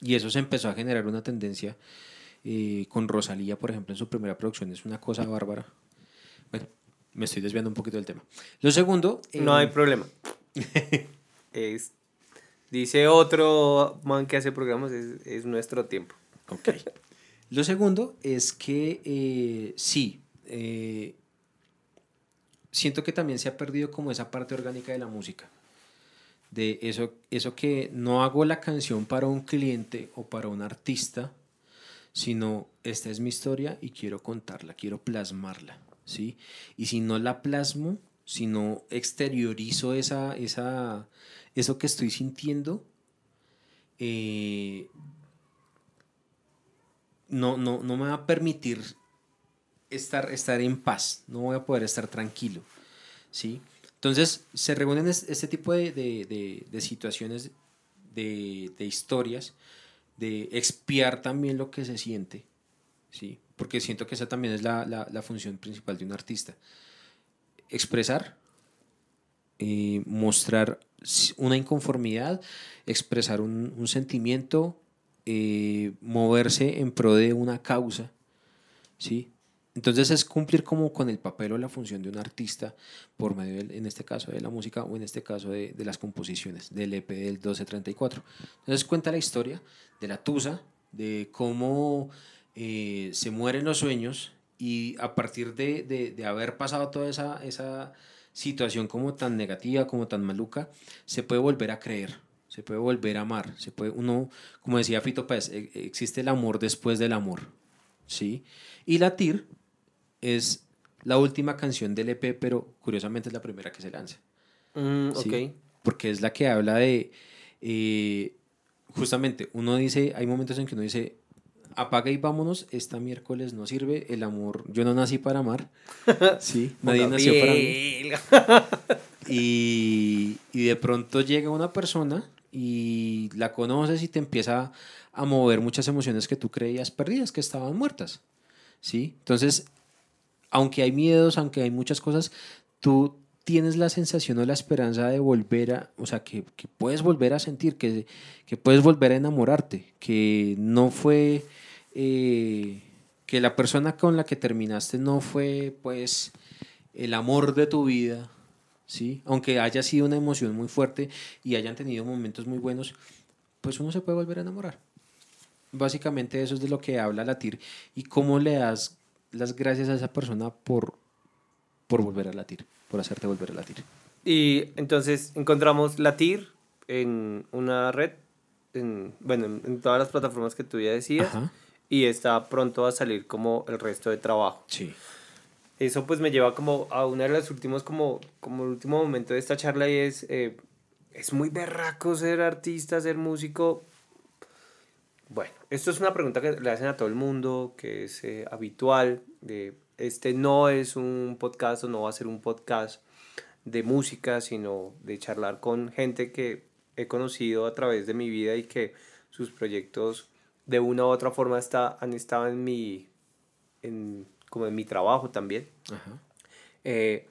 Y eso se empezó a generar una tendencia eh, con Rosalía, por ejemplo, en su primera producción. Es una cosa bárbara. Bueno, me estoy desviando un poquito del tema. Lo segundo...
no hay problema. es, dice otro man que hace programas, es, es nuestro tiempo.
Ok. Lo segundo es que eh, sí, eh, siento que también se ha perdido como esa parte orgánica de la música. De eso, eso que no hago la canción para un cliente o para un artista, sino esta es mi historia y quiero contarla, quiero plasmarla. ¿Sí? Y si no la plasmo, si no exteriorizo esa, esa, eso que estoy sintiendo, eh, no, no, no me va a permitir estar, estar en paz, no voy a poder estar tranquilo. ¿sí? Entonces se reúnen este tipo de, de, de situaciones, de, historias, de expiar también lo que se siente, ¿sí? Porque siento que esa también es la, la, función principal de un artista. Expresar, eh, mostrar una inconformidad, expresar un, sentimiento, eh, moverse en pro de una causa, ¿sí? Entonces es cumplir como con el papel o la función de un artista por medio, en este caso, de la música o en este caso de, de, las composiciones del EP del 1234. Entonces cuenta la historia de la Tusa, de cómo eh, se mueren los sueños y a partir de, de, de haber pasado toda esa, esa situación como tan negativa, como tan maluca, se puede volver a creer, se puede volver a amar, se puede uno, como decía Fito Pérez, existe el amor después del amor, ¿sí? Y Latir es la última canción del EP, pero curiosamente es la primera que se lanza.
Mm, ¿sí?
Porque es la que habla de, eh, justamente, uno dice, hay momentos en que uno dice, apaga y vámonos, esta miércoles no sirve, el amor, yo no nací para amar, sí, nadie nació para mí. Y, y de pronto llega una persona y la conoces y te empieza a mover muchas emociones que tú creías perdidas, que estaban muertas. ¿Sí? Entonces, aunque hay miedos, aunque hay muchas cosas, tú tienes la sensación o la esperanza de volver a, o sea, que, que puedes volver a sentir, que, que, puedes volver a enamorarte, que no fue, eh, que la persona con la que terminaste no fue, pues, el amor de tu vida, ¿sí? Aunque haya sido una emoción muy fuerte y hayan tenido momentos muy buenos, pues uno se puede volver a enamorar. Básicamente eso es de lo que habla Latir y cómo le das las gracias a esa persona por, por volver a latir, por hacerte volver a latir.
Y entonces encontramos Latir en una red, en, bueno, en, todas las plataformas que tú ya decías, Ajá. Y está pronto a salir como el resto de trabajo.
Sí.
Eso pues me lleva como a uno de los últimos, como, como el último momento de esta charla y es, eh, es muy berraco ser artista, ser músico. Bueno, esto es una pregunta que le hacen a todo el mundo, que es eh, habitual. De, este no es un podcast o no va a ser un podcast de música, sino de charlar con gente que he conocido a través de mi vida y que sus proyectos de una u otra forma está, han estado en mi, en, como en mi trabajo también.
Ajá.
Eh,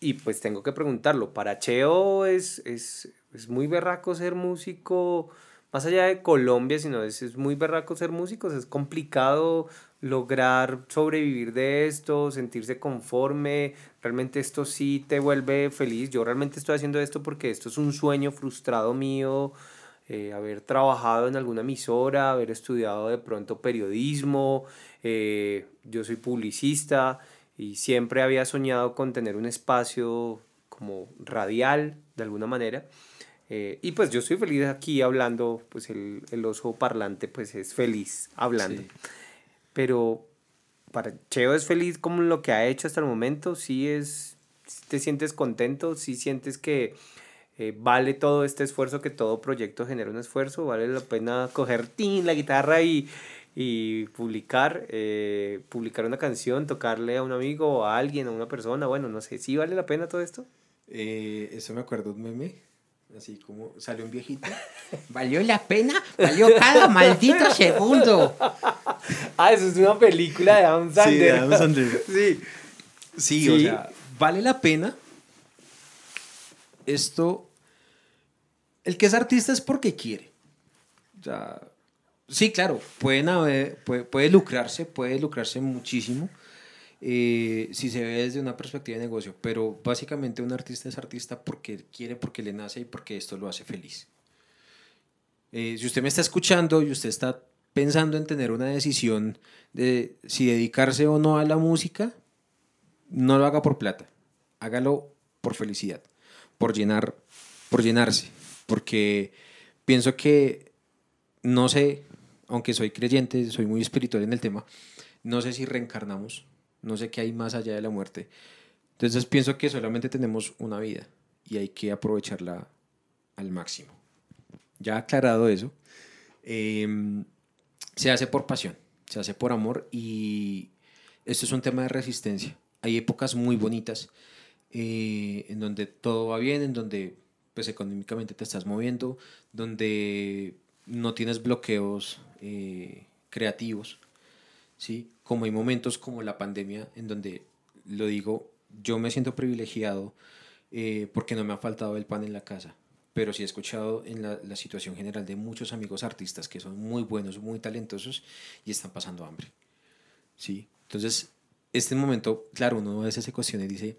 y pues tengo que preguntarlo, ¿para Cheo es, es, es muy berraco ser músico? más allá de Colombia, sino es, es muy berraco ser músicos, es complicado lograr sobrevivir de esto, sentirse conforme, realmente esto sí te vuelve feliz. Yo realmente estoy haciendo esto porque esto es un sueño frustrado mío, eh, haber trabajado en alguna emisora, haber estudiado de pronto periodismo, eh, yo soy publicista y siempre había soñado con tener un espacio como radial de alguna manera. Eh, y pues yo estoy feliz aquí hablando, pues el, el oso parlante pues es feliz hablando. Pero para Cheo es feliz como lo que ha hecho hasta el momento, sí es, te sientes contento, sí sientes que eh, vale todo este esfuerzo, que todo proyecto genera un esfuerzo, vale la pena coger tin, la guitarra y, y publicar, eh, publicar una canción, tocarle a un amigo, a alguien, a una persona, bueno, no sé, ¿sí vale la pena todo esto?
Eh, eso me acuerdo un meme Así como salió un viejito. ¿Valió la pena? Valió cada maldito segundo.
Ah, eso es una película de Adam Sandler.
Sí, Sí. o sea, vale la pena. Esto. El que es artista es porque quiere. Sí, claro, puede, puede lucrarse, puede lucrarse muchísimo. Eh, si se ve desde una perspectiva de negocio, pero básicamente un artista es artista porque quiere, porque le nace y porque esto lo hace feliz. Eh, si usted me está escuchando y usted está pensando en tener una decisión de si dedicarse o no a la música, no lo haga por plata, hágalo por felicidad, por llenar, por llenarse, porque pienso que no sé, aunque soy creyente, soy muy espiritual en el tema, no sé si reencarnamos, no sé qué hay más allá de la muerte. Entonces pienso que solamente tenemos una vida y hay que aprovecharla al máximo. Ya aclarado eso, em, se hace por pasión, se hace por amor y esto es un tema de resistencia. Hay épocas muy bonitas eh, en donde todo va bien, en donde pues económicamente te estás moviendo, donde no tienes bloqueos eh, creativos, ¿sí? como hay momentos como la pandemia en donde, lo digo, yo me siento privilegiado eh, porque no me ha faltado el pan en la casa, pero sí he escuchado en la, la, situación general de muchos amigos artistas que son muy buenos, muy talentosos y están pasando hambre. ¿sí? Entonces, este momento, claro, uno a veces se cuestiona y dice,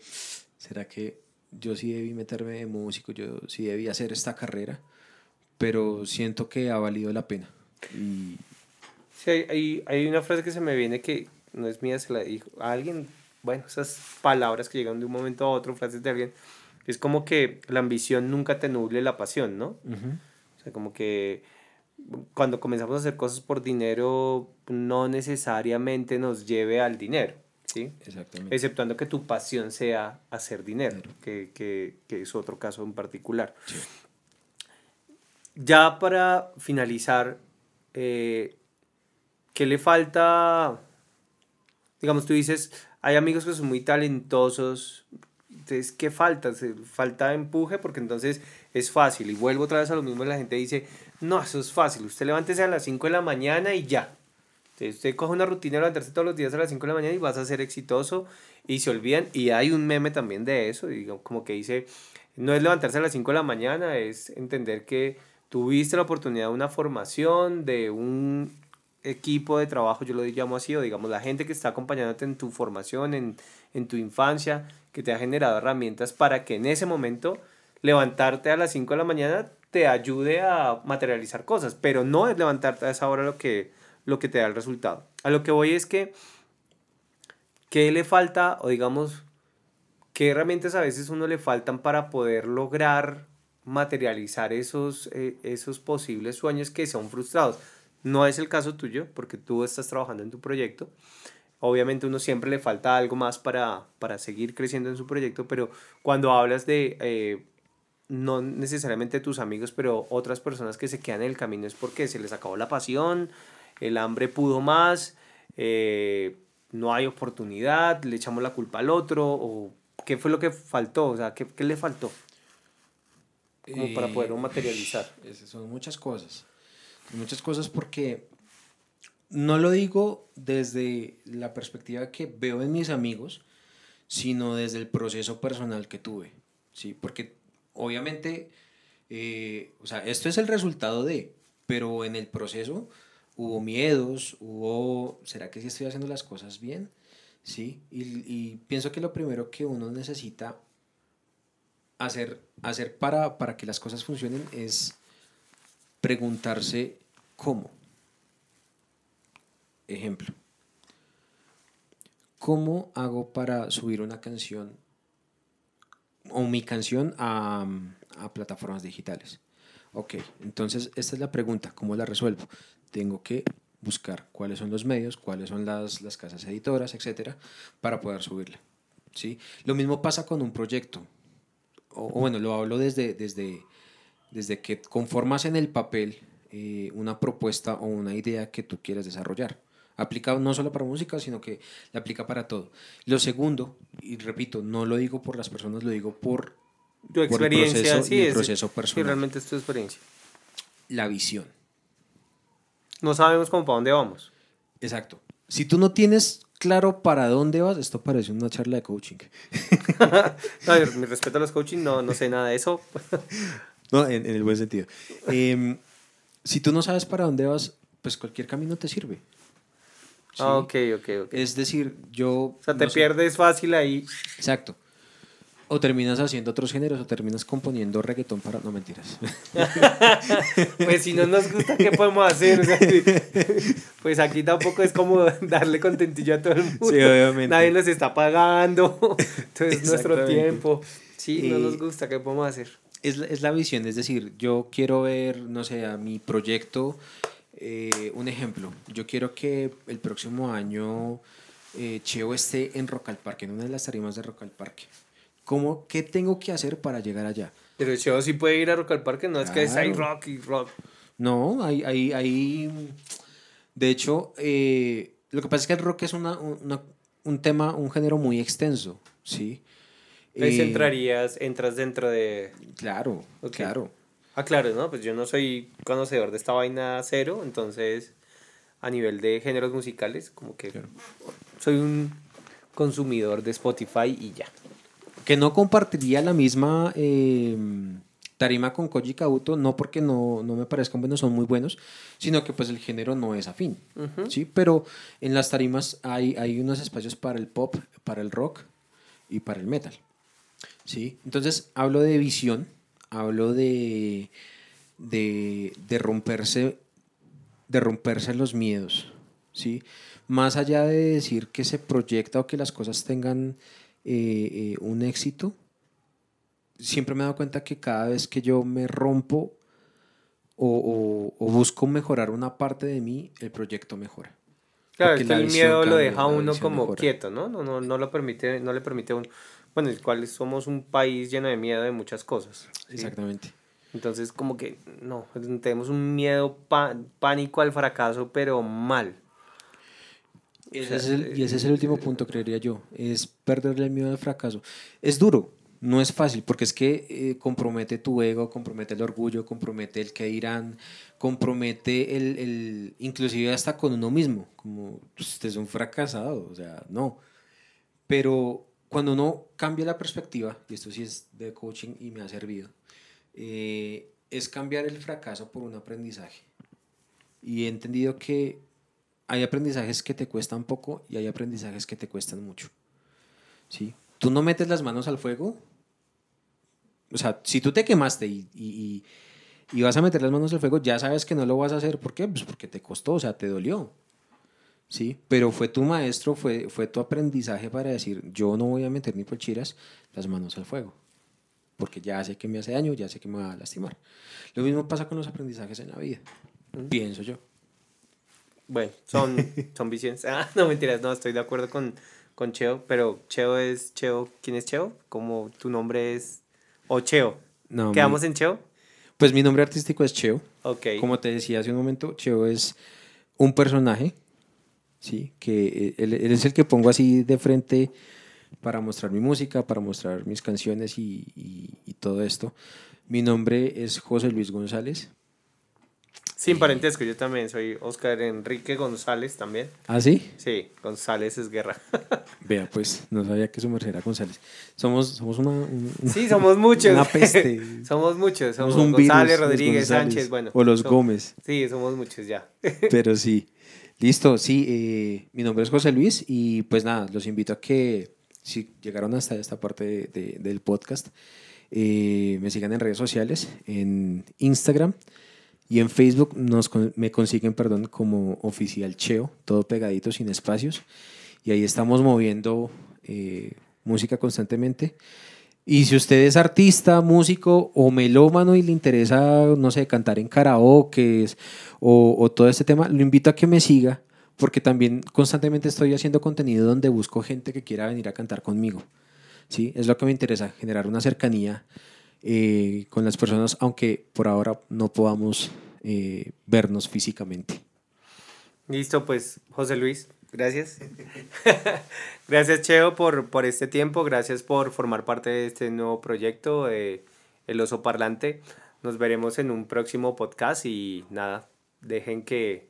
¿será que yo sí debí meterme de músico, yo sí debí hacer esta carrera? Pero siento que ha valido la pena. Y,
Sí, hay, hay, una frase que se me viene que no es mía, se la dijo a alguien. Bueno, esas palabras que llegan de un momento a otro, frases de alguien. Es como que la ambición nunca te nuble la pasión, ¿no? O sea, como que cuando comenzamos a hacer cosas por dinero, no necesariamente nos lleve al dinero, ¿sí? Exactamente. Exceptuando que tu pasión sea hacer dinero, que, que, que, es otro caso en particular. Sí. Ya para finalizar, eh, ¿qué le falta? Digamos, tú dices, hay amigos que son muy talentosos, entonces, ¿qué falta? Falta empuje porque entonces es fácil. Y vuelvo otra vez a lo mismo, la gente dice, no, eso es fácil, usted levántese a las 5 de la mañana y ya. Usted coge una rutina de levantarse todos los días a las 5 de la mañana y vas a ser exitoso y se olvidan. Y hay un meme también de eso, digo, como que dice, no es levantarse a las 5 de la mañana, es entender que tuviste la oportunidad de una formación, de un equipo de trabajo, yo lo llamo así, o digamos la gente que está acompañándote en tu formación, en, en tu infancia, que te ha generado herramientas para que en ese momento levantarte a las 5 de la mañana te ayude a materializar cosas, pero no es levantarte a esa hora lo que, lo que te da el resultado. A lo que voy es que, ¿qué le falta o digamos, qué herramientas a veces uno le faltan para poder lograr materializar esos, eh, esos posibles sueños que son frustrados? No es el caso tuyo porque tú estás trabajando en tu proyecto. Obviamente uno siempre le falta algo más para, para seguir creciendo en su proyecto, pero cuando hablas de, eh, no necesariamente tus amigos, pero otras personas que se quedan en el camino es porque se les acabó la pasión, el hambre pudo más, eh, no hay oportunidad, le echamos la culpa al otro, o qué fue lo que faltó, o sea, qué, qué le faltó como para poderlo eh, materializar.
Esas son muchas cosas muchas cosas porque no lo digo desde la perspectiva que veo en mis amigos, sino desde el proceso personal que tuve, ¿sí? Porque obviamente, eh, o sea, esto es el resultado de, pero en el proceso hubo miedos, hubo, ¿será que sí estoy haciendo las cosas bien? Sí, y, y pienso que lo primero que uno necesita hacer, hacer para, para que las cosas funcionen es preguntarse cómo. Ejemplo. ¿Cómo hago para subir una canción o mi canción a, a plataformas digitales? Ok, entonces esta es la pregunta, ¿cómo la resuelvo? Tengo que buscar cuáles son los medios, cuáles son las, las casas editoras, etcétera, para poder subirla. ¿sí? Lo mismo pasa con un proyecto. O, o bueno, lo hablo desde, desde, desde que conformas en el papel eh, una propuesta o una idea que tú quieres desarrollar. Aplica no solo para música, sino que la aplica para todo. Lo segundo, y repito, no lo digo por las personas, lo digo por,
Tu
por el
experiencia,
proceso,
sí,
y el
es,
proceso personal.
realmente es tu experiencia.
La visión.
No sabemos cómo para dónde vamos.
Exacto. Si tú no tienes claro para dónde vas, esto parece una charla de coaching.
No, mi respeto a los coaching, no, no sé nada de eso.
No, en, en el buen sentido. Em, si tú no sabes para dónde vas, pues cualquier camino te sirve. ¿sí?
Ah, ok, ok, ok.
Es decir, yo...
O sea, te
no sé,
pierdes fácil ahí.
Exacto. O terminas haciendo otros géneros, o terminas componiendo reggaetón para... No, mentiras.
Pues si no nos gusta, ¿qué podemos hacer? O sea, pues aquí tampoco es como darle contentillo a todo el mundo.
Sí, obviamente.
Nadie nos está pagando. Entonces nuestro tiempo. Sí, no nos gusta, ¿qué podemos hacer?
Es, la- es la visión, es decir, yo quiero ver, no sé, a mi proyecto, eh, un ejemplo, yo quiero que el próximo año eh, Cheo esté en Rock al Parque, en una de las tarimas de Rock al Parque. ¿Cómo, ¿Qué tengo que hacer para llegar allá?
Pero Cheo sí puede ir a Rock al Parque, no es que es
Claro.
rock y rock.
No, hay, hay, hay de hecho, eh, lo que pasa es que el rock es una, una- un tema, un género muy extenso, ¿sí?
Entonces
Eh,
entrarías, entras dentro de...
Claro, claro.
Ah, claro, ¿no? Pues yo no soy conocedor de esta vaina cero, entonces a nivel de géneros musicales, como que
Claro.
soy un consumidor de Spotify y ya.
Que no compartiría la misma eh, tarima con Koji Kabuto, no porque no, no me parezcan buenos, son muy buenos, sino que pues el género no es afín. ¿sí? Pero en las tarimas hay, hay unos espacios para el pop, para el rock y para el metal, ¿sí? Entonces hablo de visión, hablo de, de, de romperse de romperse los miedos, ¿sí? Más allá de decir que se proyecta o que las cosas tengan eh, eh, un éxito, siempre me he dado cuenta que cada vez que yo me rompo o, o- o busco mejorar una parte de mí, el proyecto mejora.
Claro, es que el miedo lo
cambia,
deja a uno como
mejora.
quieto, ¿no? No, no, no lo permite, no le permite a uno. Bueno, el cual somos un país lleno de miedo de muchas cosas. ¿sí?
Exactamente.
Entonces, como que no, tenemos un miedo pánico al fracaso, pero mal.
Ese es el- y ese es el último punto, creería yo, es perderle el miedo al fracaso. Es duro, no es fácil, porque es que eh, compromete tu ego, compromete el orgullo, compromete el que dirán, compromete el, el inclusive hasta con uno mismo, como pues, usted es un fracasado, o sea, no. Pero cuando uno cambia la perspectiva, y esto sí es de coaching y me ha servido, eh, es cambiar el fracaso por un aprendizaje. Y he entendido que hay aprendizajes que te cuestan poco y hay aprendizajes que te cuestan mucho. ¿Sí? Tú no metes las manos al fuego. O sea, si tú te quemaste y, y- y- vas a meter las manos al fuego, ya sabes que no lo vas a hacer. ¿Por qué? Pues porque te costó, o sea, te dolió. ¿Sí? Pero fue tu maestro, fue, fue tu aprendizaje para decir, yo no voy a meter ni por chiras las manos al fuego. Porque ya sé que me hace daño, ya sé que me va a lastimar. Lo mismo pasa con los aprendizajes en la vida. Pienso yo.
Bueno, son, son visiones. Ah, no mentiras, no, estoy de acuerdo con, con Cheo, pero Cheo es Cheo. ¿Quién es Cheo? Como tu nombre es. O Cheo.
No,
¿Quedamos
mi-
en Cheo?
Pues mi nombre artístico es Cheo.
Ok.
Como te decía hace un momento, Cheo es un personaje, ¿sí? Que eh, él, él es el que pongo así de frente para mostrar mi música, para mostrar mis canciones y, y- y todo esto. Mi nombre es José Luis González.
Sin parentesco, yo también soy Oscar Enrique González también.
¿Ah, sí?
Sí, González es guerra.
Vea, pues, no sabía que su merced era González. Somos, somos una, un-
Sí, somos muchos.
Una peste.
somos muchos. Somos,
Somos un
González,
virus,
Rodríguez,
González.
Sánchez, bueno.
O los Gómez.
Sí, somos muchos ya.
Pero sí. Listo, sí. eh, mi nombre es José Luis y pues nada, los invito a que si llegaron hasta esta parte de- de- del podcast, eh, me sigan en redes sociales, en Instagram y en Facebook nos, me consiguen, perdón, como oficial Cheo, todo pegadito, sin espacios. Y ahí estamos moviendo eh, música constantemente. Y si usted es artista, músico o melómano y le interesa, no sé, cantar en karaoke o, o todo este tema, lo invito a que me siga porque también constantemente estoy haciendo contenido donde busco gente que quiera venir a cantar conmigo. ¿sí? Es lo que me interesa, generar una cercanía eh, con las personas, aunque por ahora no podamos eh, vernos físicamente.
Listo, pues, José Luis, gracias. gracias, Cheo, por, por este tiempo. Gracias por formar parte de este nuevo proyecto, eh, El Oso Parlante. Nos veremos en un próximo podcast y nada, dejen que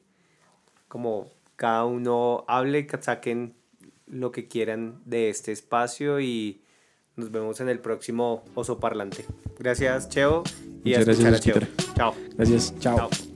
como cada uno hable, que saquen lo que quieran de este espacio y nos vemos en el próximo Oso Parlante. Gracias, Cheo. Y
Muchas
a
gracias,
a Cheo. Chao.
Gracias, chao.
Chao.